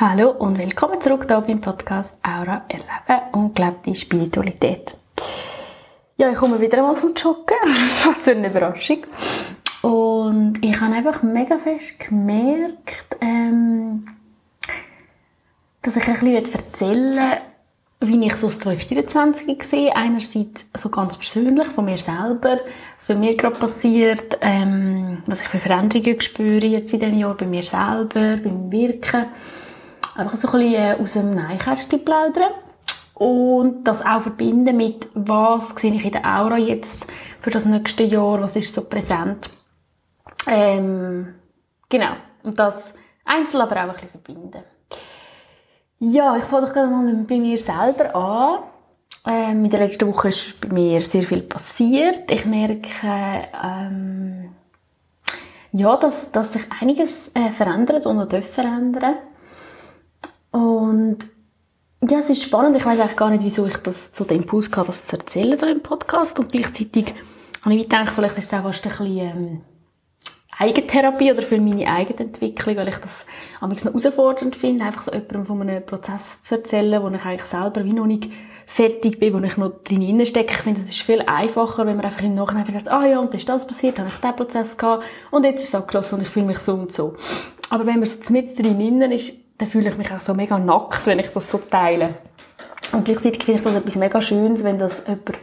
Hallo und willkommen zurück hier beim Podcast Aura Erleben und gelebte Spiritualität. Ja, ich komme wieder einmal vom Joggen. Was für eine Überraschung. Und ich habe einfach mega fest gemerkt, ähm, dass ich ein bisschen erzählen wie ich so das 2024 sehe. Einerseits so ganz persönlich von mir selber, was bei mir gerade passiert, ähm, was ich für Veränderungen spüre jetzt in diesem Jahr bei mir selber, beim Wirken. Einfach so ein bisschen äh, aus dem Neinkästchen plaudern. Und das auch verbinden mit, was sehe ich in der Aura jetzt für das nächste Jahr, was ist so präsent. Ähm, genau. Und das einzeln aber auch ein bisschen verbinden. Ja, ich fange doch gerade mal bei mir selber an. Ähm, in der letzten Woche ist bei mir sehr viel passiert. Ich merke, ähm, ja, dass, dass sich einiges äh, verändert und auch verändern Und ja, es ist spannend. Ich weiß eigentlich gar nicht, wieso ich das zu dem Impuls hatte, das zu erzählen hier im Podcast. Und gleichzeitig habe ich gedacht, vielleicht ist es auch fast ein bisschen, ähm, Eigentherapie oder für meine Eigenentwicklung, weil ich das am noch herausfordernd finde, einfach so jemandem von einem Prozess zu erzählen, wo ich eigentlich selber wie noch nicht fertig bin, wo ich noch drin stecke. Ich finde, es ist viel einfacher, wenn man einfach im Nachhinein sagt, ah ja, und ist das passiert, dann habe ich diesen Prozess gehabt und jetzt ist es abgeschlossen und ich fühle mich so und so. Aber wenn man so mit drin ist, dann fühle ich mich auch so mega nackt, wenn ich das so teile. Und gleichzeitig finde ich das etwas mega Schönes, wenn das jemand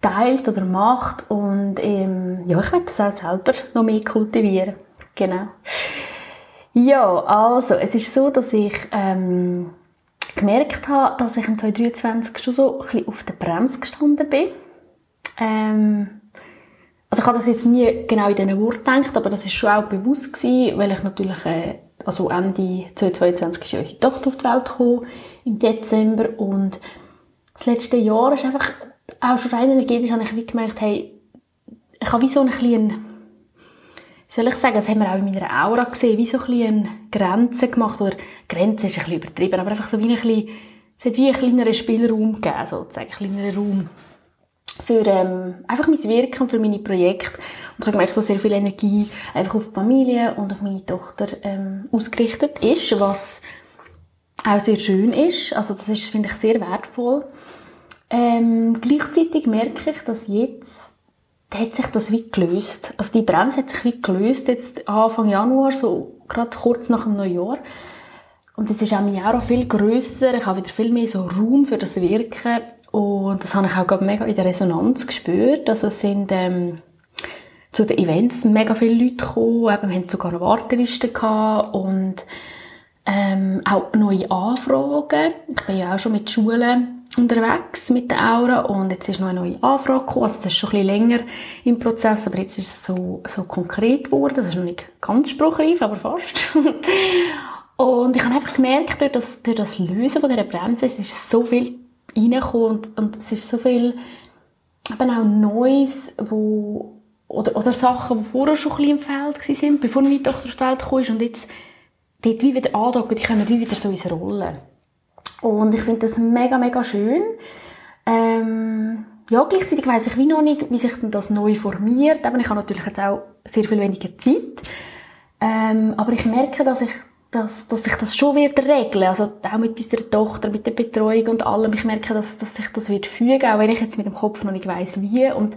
teilt oder macht und ähm, ja, ich werde das auch selber noch mehr kultivieren. Genau. Ja, also, es ist so, dass ich ähm, gemerkt habe, dass ich im 2023 schon so ein bisschen auf der Bremse gestanden bin. Ähm, also ich habe das jetzt nie genau in diesen Worten gedacht, aber das ist schon auch bewusst gewesen, weil ich natürlich, äh, also Ende 2022 ist unsere Tochter auf die Welt gekommen, im Dezember, und das letzte Jahr ist einfach auch schon rein energetisch habe ich wie gemerkt, hey, ich habe wie so ein bisschen, wie soll ich sagen, das haben wir auch in meiner Aura gesehen, wie so ein bisschen Grenze gemacht, oder Grenze ist ein bisschen übertrieben, aber einfach so wie ein bisschen, es hat wie einen kleineren Spielraum gegeben, sozusagen, einen kleineren Raum für ähm, einfach mein Wirken und für meine Projekte. Und ich habe gemerkt, dass sehr viel Energie einfach auf die Familie und auf meine Tochter ähm, ausgerichtet ist, was auch sehr schön ist. Also das ist, finde ich, sehr wertvoll. Ähm, gleichzeitig merke ich, dass jetzt hat sich das wie gelöst. Also die Bremse hat sich wie gelöst jetzt Anfang Januar, so gerade kurz nach dem Neujahr. Und jetzt ist auch mein Jahr auch viel grösser. Ich habe wieder viel mehr so Raum für das Wirken. Und das habe ich auch mega in der Resonanz gespürt. Also es sind ähm, zu den Events mega viele Leute gekommen. Eben, wir hatten sogar eine Warteliste gehabt und ähm, auch neue Anfragen. Ich bin ja auch schon mit Schulen unterwegs mit der Aura und jetzt ist noch eine neue Anfrage gekommen. Also das ist schon ein bisschen länger im Prozess, aber jetzt ist es so, so konkret geworden. Das ist noch nicht ganz spruchreif, aber fast. und ich habe einfach gemerkt, durch das, durch das Lösen von dieser Bremse, es ist so viel reingekommen und, und es ist so viel eben auch Neues, wo oder, oder Sachen, die vorher schon ein bisschen im Feld waren, bevor meine Tochter auf die Welt kam und jetzt dort wie wieder andocken, die kommen wie wieder so ins Rollen. Und ich finde das mega, mega schön. Ähm, ja, gleichzeitig weiss ich wie noch nicht, wie sich denn das neu formiert. Eben, ich habe natürlich jetzt auch sehr viel weniger Zeit. Ähm, aber ich merke, dass ich dass, dass sich das schon wird regeln, also auch mit unserer Tochter, mit der Betreuung und allem. Ich merke, dass, dass sich das wird fügen, auch wenn ich jetzt mit dem Kopf noch nicht weiss, wie. Und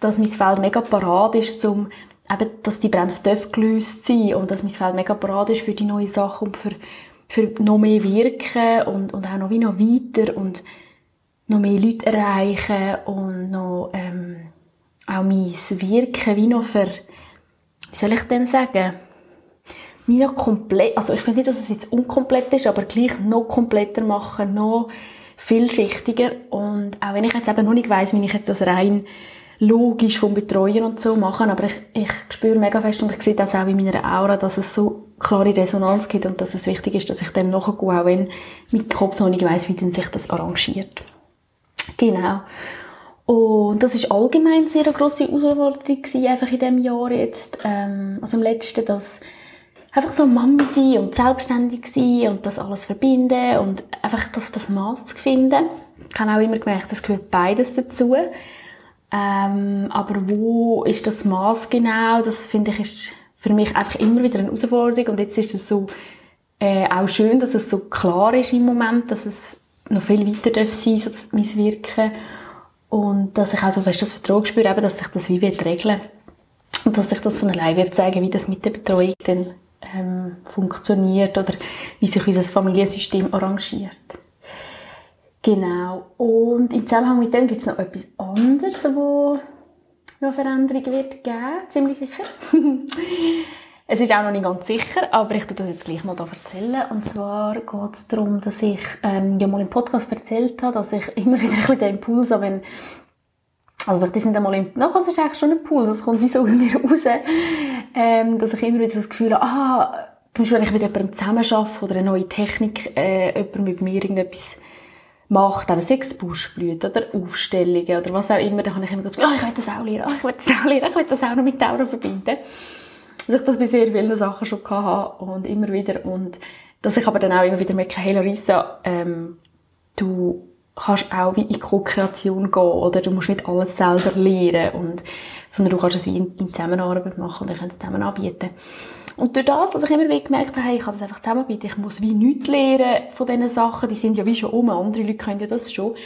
dass mein Feld mega parat ist, um eben, dass die Bremse gelöst sein und dass mein Feld mega parat ist für die neuen Sachen und für für noch mehr wirken und, und auch noch wie noch weiter und noch mehr Leute erreichen und noch ähm, auch mein Wirken wie noch für, wie soll ich denn sagen, wie noch komplett, also ich finde nicht, dass es jetzt unkomplett ist, aber gleich noch kompletter machen, noch vielschichtiger und auch wenn ich jetzt eben noch nicht weiss, wie ich jetzt das rein logisch vom Betreuen und so machen, aber ich, ich spüre mega fest und ich sehe das auch in meiner Aura, dass es so klare Resonanz gibt und dass es wichtig ist, dass ich dem nachgehe, auch wenn mein Kopf noch nicht weiss, wie denn sich das arrangiert. Genau. Und das ist allgemein eine sehr grosse Herausforderung gewesen, einfach in diesem Jahr jetzt, ähm, also im letzten, dass einfach so Mami sein und selbstständig sein und das alles verbinden und einfach das, das Maß zu finden. Ich habe auch immer gemerkt, es gehört beides dazu. Ähm, aber wo ist das Maß genau? Das finde ich ist für mich einfach immer wieder eine Herausforderung. Und jetzt ist es so, Äh, auch schön, dass es so klar ist im Moment, dass es noch viel weiter darf sein, so mein Wirken. Und dass ich auch so fest das Vertrauen spüre, eben, dass sich das wie wird regeln und dass sich das von allein wird zeigen, wie das mit der Betreuung dann ähm, funktioniert oder wie sich unser Familiensystem arrangiert. Genau. Und im Zusammenhang mit dem gibt es noch etwas anderes, wo noch Veränderung wird geben, ziemlich sicher. es ist auch noch nicht ganz sicher, aber ich tue das jetzt gleich mal da erzählen. Und zwar geht es darum, dass ich ähm, ja mal im Podcast erzählt habe, dass ich immer wieder ein bisschen den Impuls habe, wenn aber das ist nicht einmal im, das ist eigentlich schon ein Impuls, das kommt wie so aus mir raus, ähm, dass ich immer wieder so das Gefühl habe, ah, zum Beispiel, wenn ich mit jemandem zusammenarbeite oder eine neue Technik, äh, jemand mit mir irgendetwas macht, eben sechs Buschblüten oder Aufstellungen oder was auch immer, dann habe ich immer gesagt, oh, ich will das auch lernen, oh, ich will das auch lernen, ich will das auch noch mit Aura verbinden. Dass ich das bei sehr vielen Sachen schon hatte und immer wieder und dass ich aber dann auch immer wieder merke, hey Larissa, ähm, du kannst auch wie in Co-Kreation gehen oder du musst nicht alles selber lernen und, sondern du kannst es wie in, in Zusammenarbeit machen und ihr könnt es zusammen anbieten. Und durch das, dass ich immer wieder gemerkt habe, hey, ich kann das einfach zusammenbieten, ich muss wie nichts lernen von diesen Sachen, die sind ja wie schon um, andere Leute können ja das schon,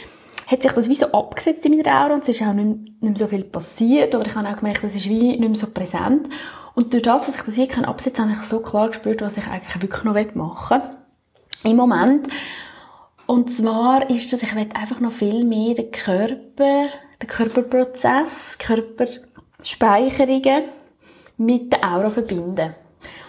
hat sich das wie so abgesetzt in meiner Aura und es ist auch nicht, nicht mehr so viel passiert oder ich habe auch gemerkt, das ist wie nicht mehr so präsent. Und durch das, dass ich das wie absetzen kann, habe ich so klar gespürt, was ich eigentlich wirklich noch machen will. Im Moment. Und zwar ist das, ich will einfach noch viel mehr den Körper, den Körperprozess, Körperspeicherungen mit der Aura verbinden.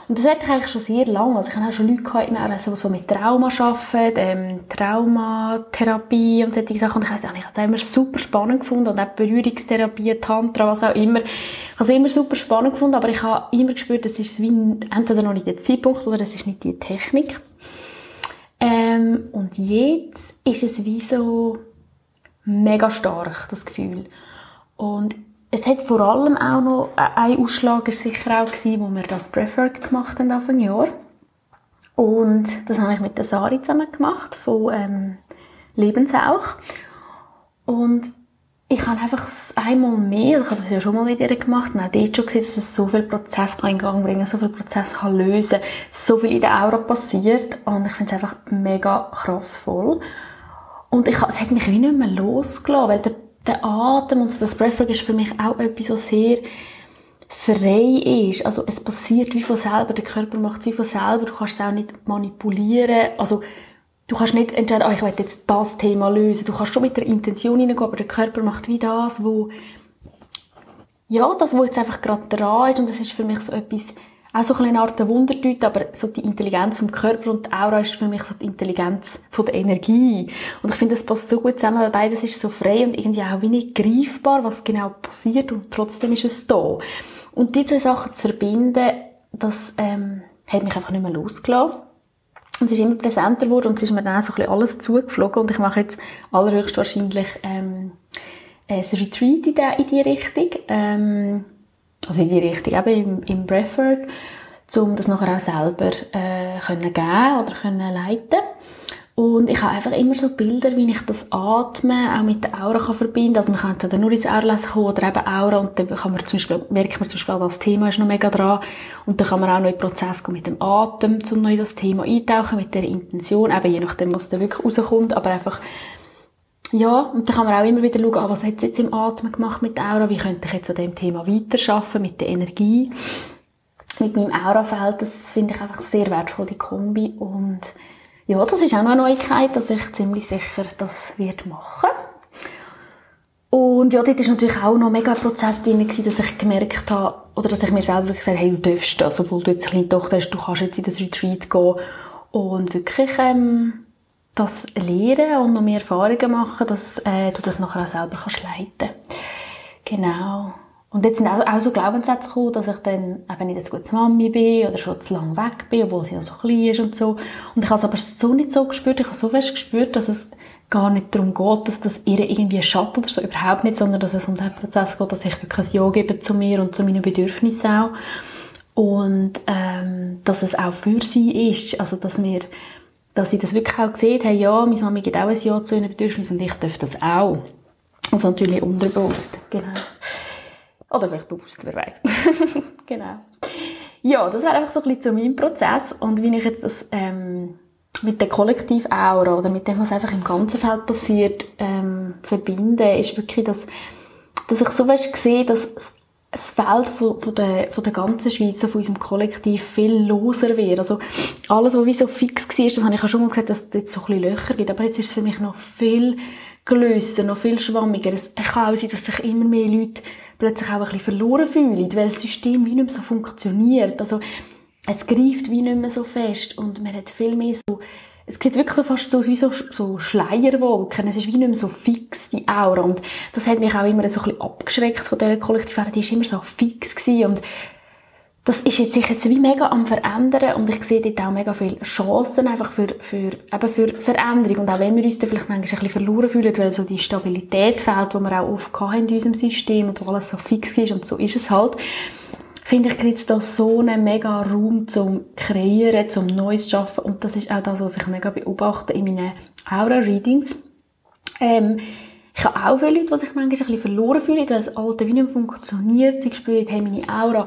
Und das hätte ich eigentlich schon sehr lange. Also ich habe auch schon Leute gehabt, die so mit Trauma arbeiten, ähm, Traumatherapie und solche Sachen. Und ich habe das immer super spannend gefunden. Und auch Berührungstherapie, Tantra, was auch immer. Ich habe es immer super spannend gefunden, aber ich habe immer gespürt, das ist wie entweder noch nicht der Zeitpunkt oder es ist nicht die Technik. Ähm, und jetzt ist es wie so mega stark, das Gefühl. Und es hat vor allem auch noch ein Ausschlag ist sicher auch gewesen, wo wir das Preferred gemacht haben Anfang Jahr. Und das habe ich mit der Sari zusammen gemacht von ähm, Lebensauch. Und ich habe einfach einmal mehr, ich habe das ja schon mal mit ihr gemacht, und auch dort schon gesehen, dass es so viel Prozess kann in Gang bringen so viel Prozess kann lösen so viel in der Aura passiert. Und ich finde es einfach mega kraftvoll. Und ich, es hat mich wie nicht mehr losgelassen, weil der der Atem und das Breathwork ist für mich auch etwas, so sehr frei ist. Also es passiert wie von selber, der Körper macht es wie von selber, du kannst es auch nicht manipulieren. Also du kannst nicht entscheiden, oh, ich will jetzt das Thema lösen. Du kannst schon mit der Intention hineingehen, aber der Körper macht wie das, wo ja, das, wo jetzt einfach gerade dran ist und das ist für mich so etwas auch so eine Art Wundertüte, aber so die Intelligenz vom Körper und die Aura ist für mich so die Intelligenz von der Energie. Und ich finde, das passt so gut zusammen, weil beides ist so frei und irgendwie auch wenig greifbar, was genau passiert und trotzdem ist es da. Und die zwei Sachen zu verbinden, das ähm, hat mich einfach nicht mehr losgelassen. Es ist immer präsenter geworden und es ist mir dann auch so ein alles zugeflogen und ich mache jetzt allerhöchstwahrscheinlich ähm, ein Retreat in die, in die Richtung. Ähm, also in die Richtung, eben im, im Breathwork, um das nachher auch selber äh, können geben oder können leiten und ich habe einfach immer so Bilder, wie ich das Atmen auch mit der Aura kann verbinden. Also man kann entweder nur ins Aurlesen kommen oder eben Aura. Und dann kann man zum Beispiel, merkt man zum Beispiel, das Thema ist noch mega dran. Und dann kann man auch noch in den Prozess gehen mit dem Atem, um neu das Thema eintauchen, mit der Intention, eben je nachdem, was da wirklich rauskommt, aber einfach ja, und dann kann man auch immer wieder schauen, ah, was hat es jetzt im Atmen gemacht mit der Aura, wie könnte ich jetzt an dem Thema weiterarbeiten, mit der Energie, mit meinem Aurafeld, das finde ich einfach sehr wertvoll, die Kombi. Und ja, das ist auch noch eine Neuigkeit, dass ich ziemlich sicher das wird machen und ja, dort war natürlich auch noch mega ein Prozess drin, dass ich gemerkt habe, oder dass ich mir selber gesagt habe, hey, du darfst das, obwohl du jetzt eine kleine Tochter hast, du kannst jetzt in das Retreat gehen und wirklich ähm, das lernen und noch mehr Erfahrungen machen, dass äh, du das nachher auch selber kannst leiten Genau. Und jetzt sind auch, auch so Glaubenssätze gekommen, dass ich dann eben nicht eine gute Mami bin oder schon zu lange weg bin, obwohl sie noch so klein ist und so. Und ich habe es aber so nicht so gespürt, ich habe so fest gespürt, dass es gar nicht darum geht, dass das ihr irgendwie schadet oder so, überhaupt nicht, sondern dass es um den Prozess geht, dass ich wirklich ein Ja gebe zu mir und zu meinen Bedürfnissen auch. Und ähm, dass es auch für sie ist, also dass wir dass sie das wirklich auch gesehen haben, ja, meine Mami gibt auch ein Ja zu ihren Bedürfnissen und ich darf das auch. Also natürlich unterbewusst, genau. Oder vielleicht bewusst, wer weiß. genau. ja, das wäre einfach so ein bisschen zu meinem Prozess und wie ich jetzt das ähm, mit der Kollektiv-Aura oder mit dem, was einfach im ganzen Feld passiert, ähm, verbinde, ist wirklich, dass, dass ich so weißt, sehe, dass das Feld von, von, der, von der ganzen Schweiz, von unserem Kollektiv viel loser wird. Also alles, was wie so fix war, das habe ich ja schon mal gesagt, dass es jetzt so ein bisschen Löcher gibt, aber jetzt ist es für mich noch viel gelöster, noch viel schwammiger. Es kann auch sein, dass sich immer mehr Leute plötzlich auch ein bisschen verloren fühlen, weil das System wie nicht mehr so funktioniert. Also es greift wie nicht mehr so fest und man hat viel mehr so es sieht wirklich so fast so aus wie so, so Schleierwolken. Es ist wie nicht mehr so fix, die Aura. Und das hat mich auch immer so ein bisschen abgeschreckt von dieser Kollektivfahrer. Die ist immer so fix gewesen. Und das ist jetzt sich jetzt wie mega am verändern und ich sehe dort auch mega viele Chancen einfach für, für, eben für Veränderung. Und auch wenn wir uns da vielleicht manchmal ein bisschen verloren fühlen, weil so die Stabilität fehlt, die wir auch oft haben in unserem System und wo alles so fix ist und so ist es halt, finde ich, gibt es da so einen mega Raum zum Kreieren, zum Neues schaffen. Und das ist auch das, was ich mega beobachte in meinen Aura-Readings. Ähm, ich habe auch viele Leute, die sich manchmal ein bisschen verloren fühlen, weil das alte wie nicht funktioniert. Sie spüren, hey, meine Aura,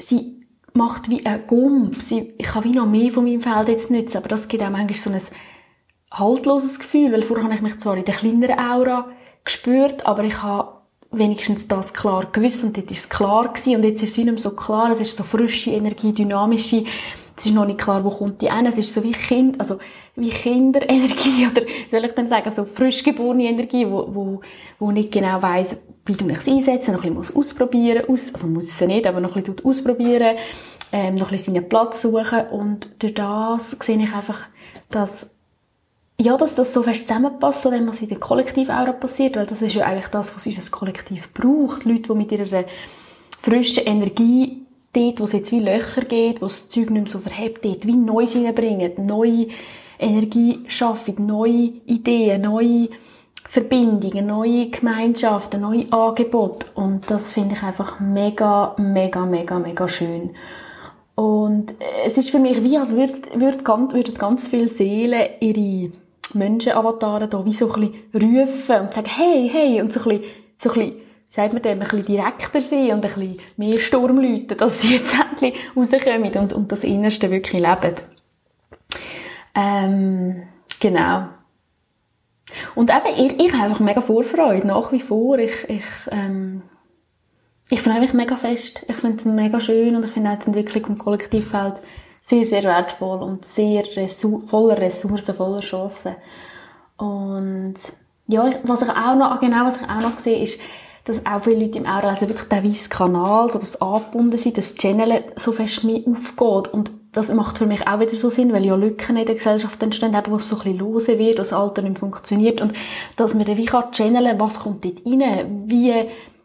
sie macht wie ein Gump. Sie, ich kann wie noch mehr von meinem Feld jetzt nutzen, aber das gibt auch manchmal so ein haltloses Gefühl, weil vorher habe ich mich zwar in der kleineren Aura gespürt, aber ich habe wenigstens das klar gewusst und dort ist es klar gewesen und jetzt ist es wieder so klar, es ist so frische Energie, dynamische, es ist noch nicht klar, wo kommt die ein, es ist so wie Kind, also wie Kinderenergie oder wie soll ich denn sagen, so frisch geborene Energie, wo, wo, wo nicht genau weiss, wie du mich einsetzen, noch ein bisschen ausprobieren, aus, also muss es nicht, aber noch ein bisschen ausprobieren, ähm, noch ein bisschen seinen Platz suchen und durch das sehe ich einfach, dass ja, dass das so fest zusammenpasst, wenn was in der Kollektivaura passiert, weil das ist ja eigentlich das, was unser Kollektiv braucht. Leute, die mit ihrer frischen Energie dort, wo es jetzt wie Löcher geht, wo das Zeug nicht mehr so verhebt, dort wie Neues hineinbringen, neue Energie schaffen, neue Ideen, neue Verbindungen, neue Gemeinschaften, neue Angebote. Und das finde ich einfach mega, mega, mega, mega schön. Und es ist für mich wie, als würden, würden, ganz, würden ganz viele Seelen ihre Menschenavatare da wie so ein bisschen rufen und sagen, hey, hey, und so ein bisschen, so ein bisschen sagt man dem, ein bisschen direkter sein und ein bisschen mehr Sturm läuten, dass sie jetzt endlich rauskommen und, und das Innerste wirklich leben. Ähm, genau. Und eben, ich, ich habe einfach mega Vorfreude, nach wie vor. Ich, ich, ähm, ich freue mich mega fest. Ich finde es mega schön und ich finde auch die Entwicklung im Kollektivfeld sehr, sehr wertvoll und sehr Ressour voller Ressourcen, voller Chancen. Und ja, was ich auch noch, genau was ich auch noch sehe, ist, dass auch viele Leute im Aura, also wirklich der weiße Kanal, so das angebunden sind, das Channel so fest mehr aufgeht. Und das macht für mich auch wieder so Sinn, weil ja Lücken in der Gesellschaft entstehen, eben, wo es so ein bisschen lose wird, wo das Alter nicht funktioniert. Und dass man dann wie kann channeln, was kommt dort rein, wie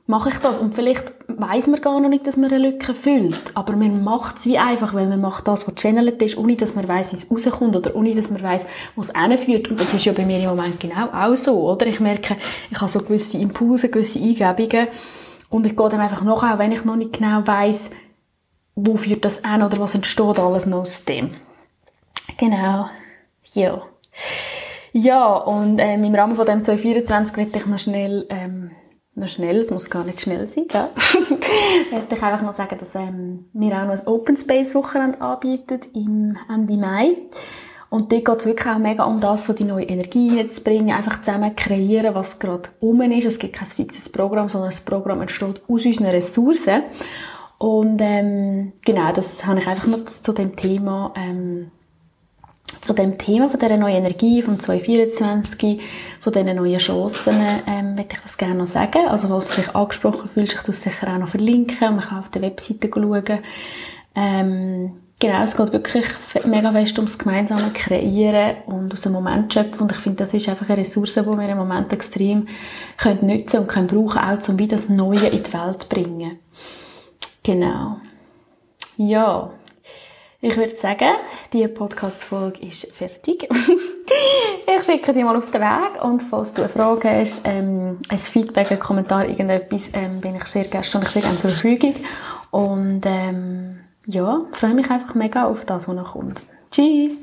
mache ich das. Und vielleicht weiß man gar noch nicht, dass man eine Lücke füllt. Aber man macht es wie einfach, weil man macht das, was channelt ist, ohne dass man weiß, wie es rauskommt oder ohne dass man weiß, wo es hinführt. Und das ist ja bei mir im Moment genau auch so, oder? Ich merke, ich habe so gewisse Impulse, gewisse Eingebungen und ich gehe dann einfach nach, auch wenn ich noch nicht genau weiß, wo führt das an oder was entsteht alles noch aus dem. Genau. Ja. Ja, und ähm, im Rahmen von dem 2024 möchte ich noch schnell ähm, noch schnell, es muss gar nicht schnell sein, gell? möchte ich einfach noch sagen, dass ähm, wir auch noch ein Open Space Wochenende anbieten im Ende Mai. Und dort geht es wirklich auch mega um das, die neue Energie bringen, einfach zusammen kreieren, was gerade um ist. Es gibt kein fixes Programm, sondern das Programm entsteht aus unseren Ressourcen. Und ähm, genau, das habe ich einfach noch zu dem Thema ähm, zu dem Thema von dieser neuen Energie von 2024, von diesen neuen Chancen, ähm, möchte ich das gerne noch sagen. Also, falls du dich angesprochen fühlst, ich es sicher auch noch verlinken und man kann auf der Webseite schauen. Ähm, genau, es geht wirklich mega fest ums gemeinsame Kreieren und aus dem Moment schöpfen und ich finde, das ist einfach eine Ressource, die wir im Moment extrem können nutzen und können brauchen, auch um wieder das Neue in die Welt zu bringen. Genau. Ja, ich würde sagen, die Podcast-Folge ist fertig. ich schicke dir mal auf den Weg und falls du eine Frage hast, ähm, ein Feedback, ein Kommentar, irgendetwas, ähm, bin ich sehr gerne, schon sehr zur Verfügung. Und ähm, ja, freue mich einfach mega auf das, was noch kommt. Tschüss!